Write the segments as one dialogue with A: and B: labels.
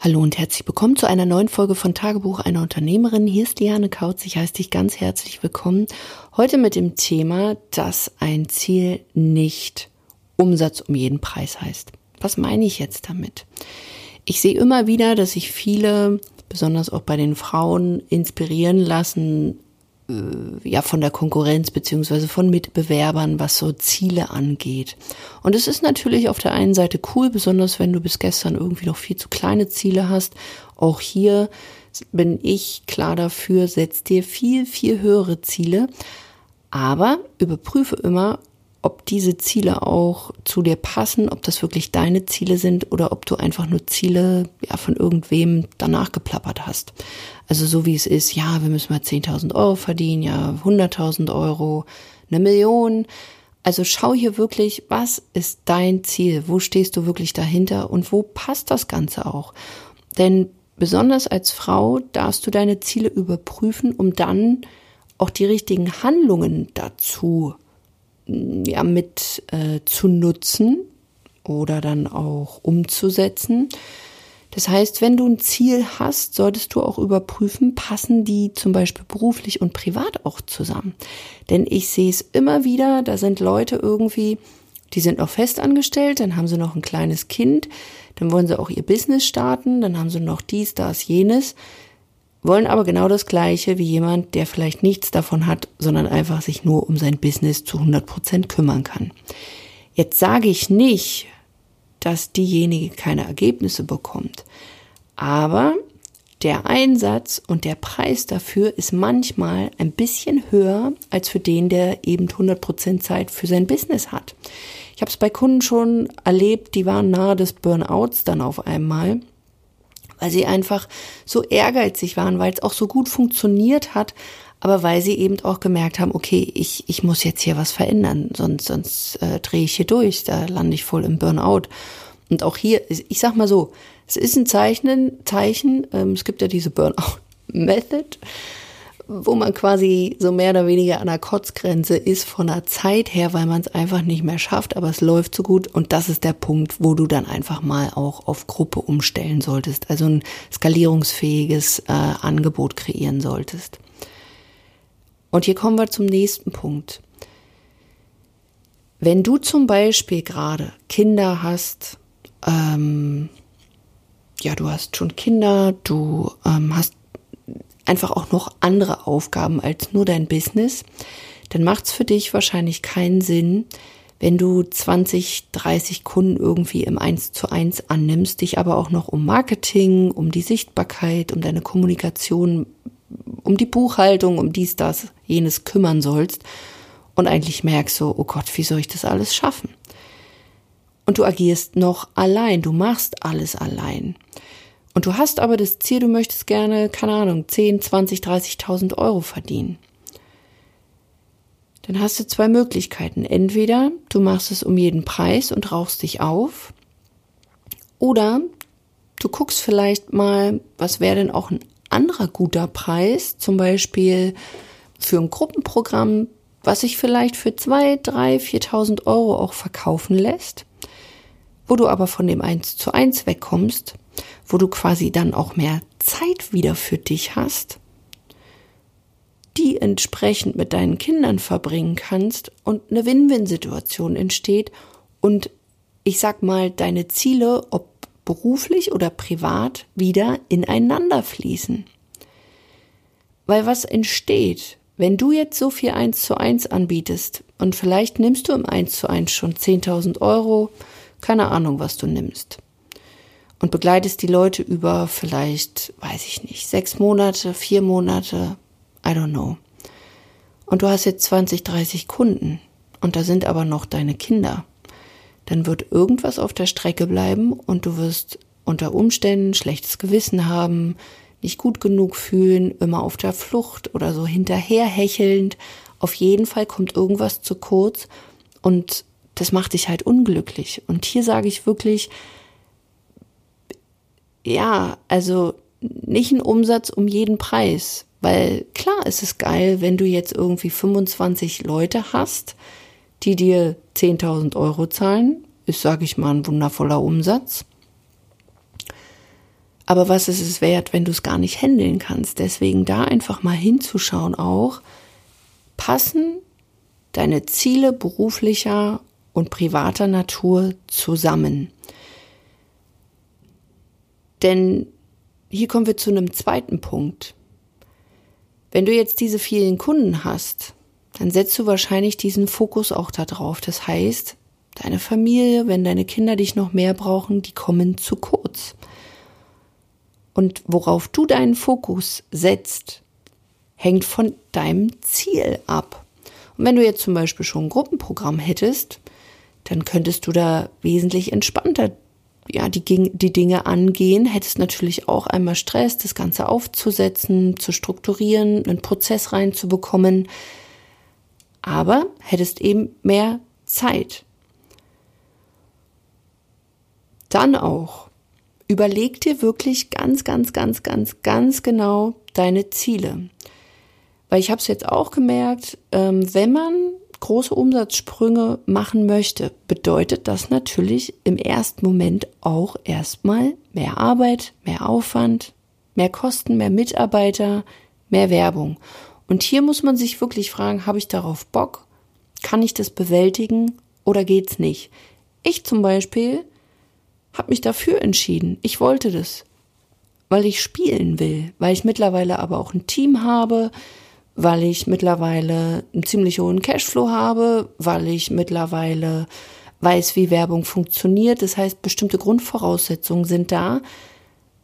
A: Hallo und herzlich willkommen zu einer neuen Folge von Tagebuch einer Unternehmerin. Hier ist Liane Kautz. Ich heiße dich ganz herzlich willkommen. Heute mit dem Thema, dass ein Ziel nicht Umsatz um jeden Preis heißt. Was meine ich jetzt damit? Ich sehe immer wieder, dass sich viele, besonders auch bei den Frauen, inspirieren lassen, ja von der Konkurrenz beziehungsweise von Mitbewerbern, was so Ziele angeht. Und es ist natürlich auf der einen Seite cool, besonders wenn du bis gestern irgendwie noch viel zu kleine Ziele hast. Auch hier bin ich klar dafür, setz dir viel, viel höhere Ziele. Aber überprüfe immer, ob diese Ziele auch zu dir passen, ob das wirklich deine Ziele sind oder ob du einfach nur Ziele ja, von irgendwem danach geplappert hast. Also so wie es ist, ja, wir müssen mal 10.000 Euro verdienen, ja, 100.000 Euro, eine Million. Also schau hier wirklich, was ist dein Ziel? Wo stehst du wirklich dahinter und wo passt das Ganze auch? Denn besonders als Frau darfst du deine Ziele überprüfen, um dann auch die richtigen Handlungen dazu ja, mit äh, zu nutzen oder dann auch umzusetzen. Das heißt, wenn du ein Ziel hast, solltest du auch überprüfen, passen die zum Beispiel beruflich und privat auch zusammen. Denn ich sehe es immer wieder, da sind Leute irgendwie, die sind noch festangestellt, dann haben sie noch ein kleines Kind, dann wollen sie auch ihr Business starten, dann haben sie noch dies, das, jenes wollen aber genau das Gleiche wie jemand, der vielleicht nichts davon hat, sondern einfach sich nur um sein Business zu 100 Prozent kümmern kann. Jetzt sage ich nicht, dass diejenige keine Ergebnisse bekommt, aber der Einsatz und der Preis dafür ist manchmal ein bisschen höher als für den, der eben 100 Prozent Zeit für sein Business hat. Ich habe es bei Kunden schon erlebt, die waren nahe des Burnouts dann auf einmal weil sie einfach so ehrgeizig waren, weil es auch so gut funktioniert hat, aber weil sie eben auch gemerkt haben, okay, ich, ich muss jetzt hier was verändern, sonst, sonst äh, drehe ich hier durch, da lande ich voll im Burnout. Und auch hier, ich sag mal so, es ist ein Zeichen, Zeichen ähm, es gibt ja diese Burnout-Method, wo man quasi so mehr oder weniger an der Kotzgrenze ist von der Zeit her, weil man es einfach nicht mehr schafft, aber es läuft so gut und das ist der Punkt, wo du dann einfach mal auch auf Gruppe umstellen solltest, also ein skalierungsfähiges äh, Angebot kreieren solltest. Und hier kommen wir zum nächsten Punkt. Wenn du zum Beispiel gerade Kinder hast, ähm, ja, du hast schon Kinder, du ähm, hast einfach auch noch andere Aufgaben als nur dein Business, dann macht es für dich wahrscheinlich keinen Sinn, wenn du 20, 30 Kunden irgendwie im 1 zu 1 annimmst, dich aber auch noch um Marketing, um die Sichtbarkeit, um deine Kommunikation, um die Buchhaltung, um dies, das, jenes kümmern sollst und eigentlich merkst so, oh Gott, wie soll ich das alles schaffen? Und du agierst noch allein, du machst alles allein. Und du hast aber das Ziel, du möchtest gerne, keine Ahnung, 10, 20, 30.000 Euro verdienen. Dann hast du zwei Möglichkeiten. Entweder du machst es um jeden Preis und rauchst dich auf. Oder du guckst vielleicht mal, was wäre denn auch ein anderer guter Preis, zum Beispiel für ein Gruppenprogramm, was sich vielleicht für zwei, drei, 4.000 Euro auch verkaufen lässt, wo du aber von dem 1 zu 1 wegkommst wo du quasi dann auch mehr Zeit wieder für dich hast, die entsprechend mit deinen Kindern verbringen kannst und eine Win-Win-Situation entsteht und ich sag mal, deine Ziele, ob beruflich oder privat, wieder ineinander fließen. Weil was entsteht, wenn du jetzt so viel eins zu eins anbietest und vielleicht nimmst du im eins zu eins schon 10.000 Euro, keine Ahnung, was du nimmst und begleitest die Leute über vielleicht, weiß ich nicht, sechs Monate, vier Monate, I don't know. Und du hast jetzt 20, 30 Kunden und da sind aber noch deine Kinder. Dann wird irgendwas auf der Strecke bleiben und du wirst unter Umständen schlechtes Gewissen haben, nicht gut genug fühlen, immer auf der Flucht oder so hinterherhechelnd. Auf jeden Fall kommt irgendwas zu kurz und das macht dich halt unglücklich. Und hier sage ich wirklich, ja, also nicht ein Umsatz um jeden Preis. Weil klar ist es geil, wenn du jetzt irgendwie 25 Leute hast, die dir 10.000 Euro zahlen. Ist, sage ich mal, ein wundervoller Umsatz. Aber was ist es wert, wenn du es gar nicht handeln kannst? Deswegen da einfach mal hinzuschauen auch, passen deine Ziele beruflicher und privater Natur zusammen. Denn hier kommen wir zu einem zweiten Punkt. Wenn du jetzt diese vielen Kunden hast, dann setzt du wahrscheinlich diesen Fokus auch darauf. Das heißt, deine Familie, wenn deine Kinder dich noch mehr brauchen, die kommen zu kurz. Und worauf du deinen Fokus setzt, hängt von deinem Ziel ab. Und wenn du jetzt zum Beispiel schon ein Gruppenprogramm hättest, dann könntest du da wesentlich entspannter ja, die, die Dinge angehen, hättest natürlich auch einmal Stress, das Ganze aufzusetzen, zu strukturieren, einen Prozess reinzubekommen, aber hättest eben mehr Zeit. Dann auch, überleg dir wirklich ganz, ganz, ganz, ganz, ganz genau deine Ziele. Weil ich habe es jetzt auch gemerkt, ähm, wenn man große Umsatzsprünge machen möchte, bedeutet das natürlich im ersten Moment auch erstmal mehr Arbeit, mehr Aufwand, mehr Kosten, mehr Mitarbeiter, mehr Werbung. Und hier muss man sich wirklich fragen, habe ich darauf Bock? Kann ich das bewältigen oder geht's nicht? Ich zum Beispiel habe mich dafür entschieden. Ich wollte das, weil ich spielen will, weil ich mittlerweile aber auch ein Team habe, weil ich mittlerweile einen ziemlich hohen Cashflow habe, weil ich mittlerweile weiß, wie Werbung funktioniert. Das heißt, bestimmte Grundvoraussetzungen sind da,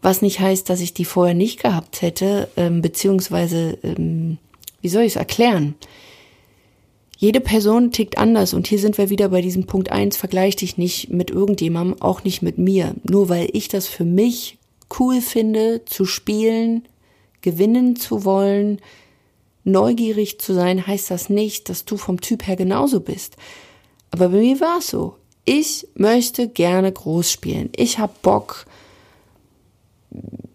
A: was nicht heißt, dass ich die vorher nicht gehabt hätte, ähm, beziehungsweise, ähm, wie soll ich es erklären? Jede Person tickt anders und hier sind wir wieder bei diesem Punkt eins. vergleich dich nicht mit irgendjemandem, auch nicht mit mir. Nur weil ich das für mich cool finde, zu spielen, gewinnen zu wollen, neugierig zu sein, heißt das nicht, dass du vom Typ her genauso bist. Aber bei mir war es so. Ich möchte gerne groß spielen. Ich habe Bock,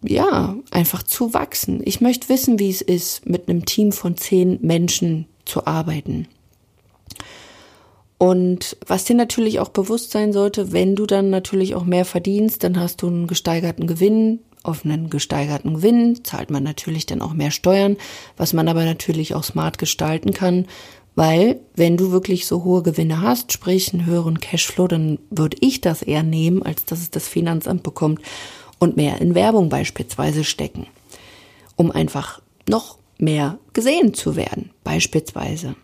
A: ja, einfach zu wachsen. Ich möchte wissen, wie es ist, mit einem Team von zehn Menschen zu arbeiten. Und was dir natürlich auch bewusst sein sollte, wenn du dann natürlich auch mehr verdienst, dann hast du einen gesteigerten Gewinn, auf einen gesteigerten Gewinn zahlt man natürlich dann auch mehr Steuern, was man aber natürlich auch smart gestalten kann, weil wenn du wirklich so hohe Gewinne hast, sprich einen höheren Cashflow, dann würde ich das eher nehmen, als dass es das Finanzamt bekommt und mehr in Werbung beispielsweise stecken, um einfach noch mehr gesehen zu werden, beispielsweise.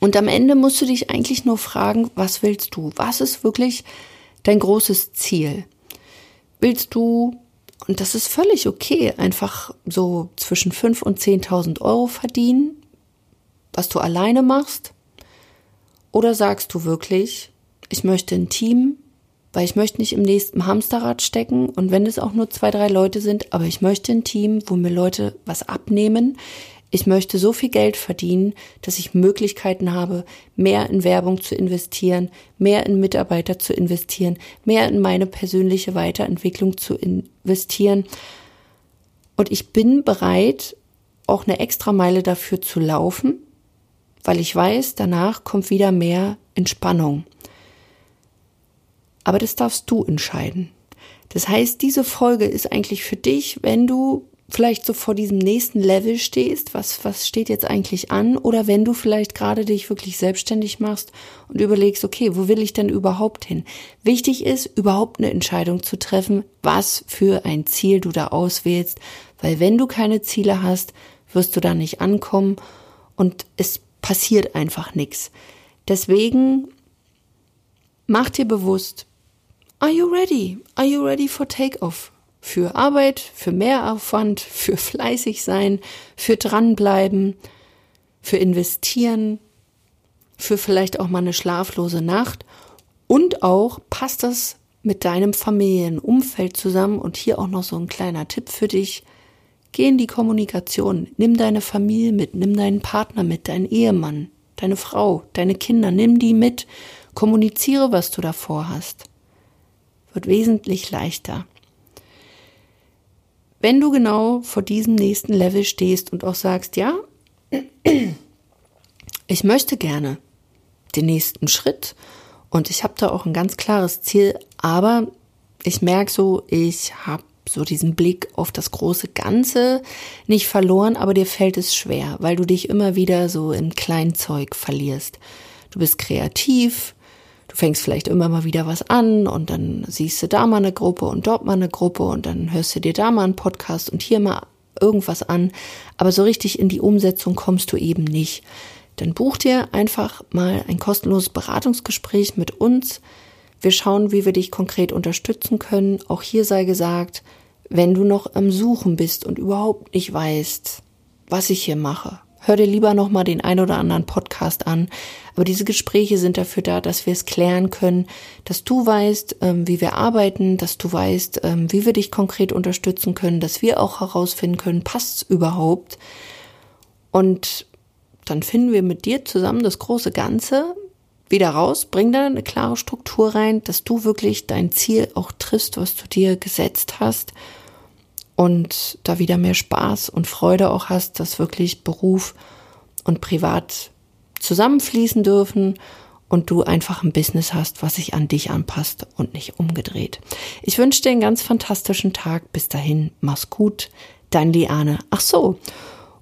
A: Und am Ende musst du dich eigentlich nur fragen, was willst du? Was ist wirklich dein großes Ziel? Willst du und das ist völlig okay, einfach so zwischen 5 und 10.000 Euro verdienen, was du alleine machst. Oder sagst du wirklich, ich möchte ein Team, weil ich möchte nicht im nächsten Hamsterrad stecken und wenn es auch nur zwei, drei Leute sind, aber ich möchte ein Team, wo mir Leute was abnehmen, ich möchte so viel Geld verdienen, dass ich Möglichkeiten habe, mehr in Werbung zu investieren, mehr in Mitarbeiter zu investieren, mehr in meine persönliche Weiterentwicklung zu investieren. Und ich bin bereit, auch eine extra Meile dafür zu laufen, weil ich weiß, danach kommt wieder mehr Entspannung. Aber das darfst du entscheiden. Das heißt, diese Folge ist eigentlich für dich, wenn du vielleicht so vor diesem nächsten Level stehst, was, was steht jetzt eigentlich an? Oder wenn du vielleicht gerade dich wirklich selbstständig machst und überlegst, okay, wo will ich denn überhaupt hin? Wichtig ist, überhaupt eine Entscheidung zu treffen, was für ein Ziel du da auswählst, weil wenn du keine Ziele hast, wirst du da nicht ankommen und es passiert einfach nichts. Deswegen mach dir bewusst, are you ready? Are you ready for takeoff? Für Arbeit, für Mehraufwand, für fleißig sein, für dranbleiben, für investieren, für vielleicht auch mal eine schlaflose Nacht. Und auch passt das mit deinem Familienumfeld zusammen? Und hier auch noch so ein kleiner Tipp für dich. Geh in die Kommunikation, nimm deine Familie mit, nimm deinen Partner mit, deinen Ehemann, deine Frau, deine Kinder, nimm die mit, kommuniziere, was du davor hast. Wird wesentlich leichter. Wenn du genau vor diesem nächsten Level stehst und auch sagst, ja, ich möchte gerne den nächsten Schritt und ich habe da auch ein ganz klares Ziel, aber ich merke so, ich habe so diesen Blick auf das große Ganze nicht verloren, aber dir fällt es schwer, weil du dich immer wieder so in Kleinzeug verlierst. Du bist kreativ, du fängst vielleicht immer mal wieder was an und dann siehst du da mal eine Gruppe und dort mal eine Gruppe und dann hörst du dir da mal einen Podcast und hier mal irgendwas an, aber so richtig in die Umsetzung kommst du eben nicht. Dann buch dir einfach mal ein kostenloses Beratungsgespräch mit uns. Wir schauen, wie wir dich konkret unterstützen können. Auch hier sei gesagt, wenn du noch am Suchen bist und überhaupt nicht weißt, was ich hier mache, hör dir lieber noch mal den ein oder anderen Podcast an. Aber diese Gespräche sind dafür da, dass wir es klären können, dass du weißt, ähm, wie wir arbeiten, dass du weißt, ähm, wie wir dich konkret unterstützen können, dass wir auch herausfinden können, passt es überhaupt. Und dann finden wir mit dir zusammen das große Ganze wieder raus, bring da eine klare Struktur rein, dass du wirklich dein Ziel auch triffst, was du dir gesetzt hast und da wieder mehr Spaß und Freude auch hast, dass wirklich Beruf und Privat zusammenfließen dürfen und du einfach ein Business hast, was sich an dich anpasst und nicht umgedreht. Ich wünsche dir einen ganz fantastischen Tag. Bis dahin, mach's gut. Dein Liane. Ach so.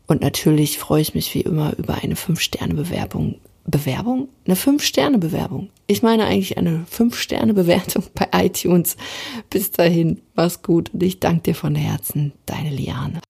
A: Und natürlich freue ich mich wie immer über eine 5-Sterne-Bewerbung Bewerbung? Eine Fünf-Sterne-Bewerbung. Ich meine eigentlich eine Fünf-Sterne-Bewertung bei iTunes. Bis dahin, mach's gut und ich danke dir von Herzen, deine Liane.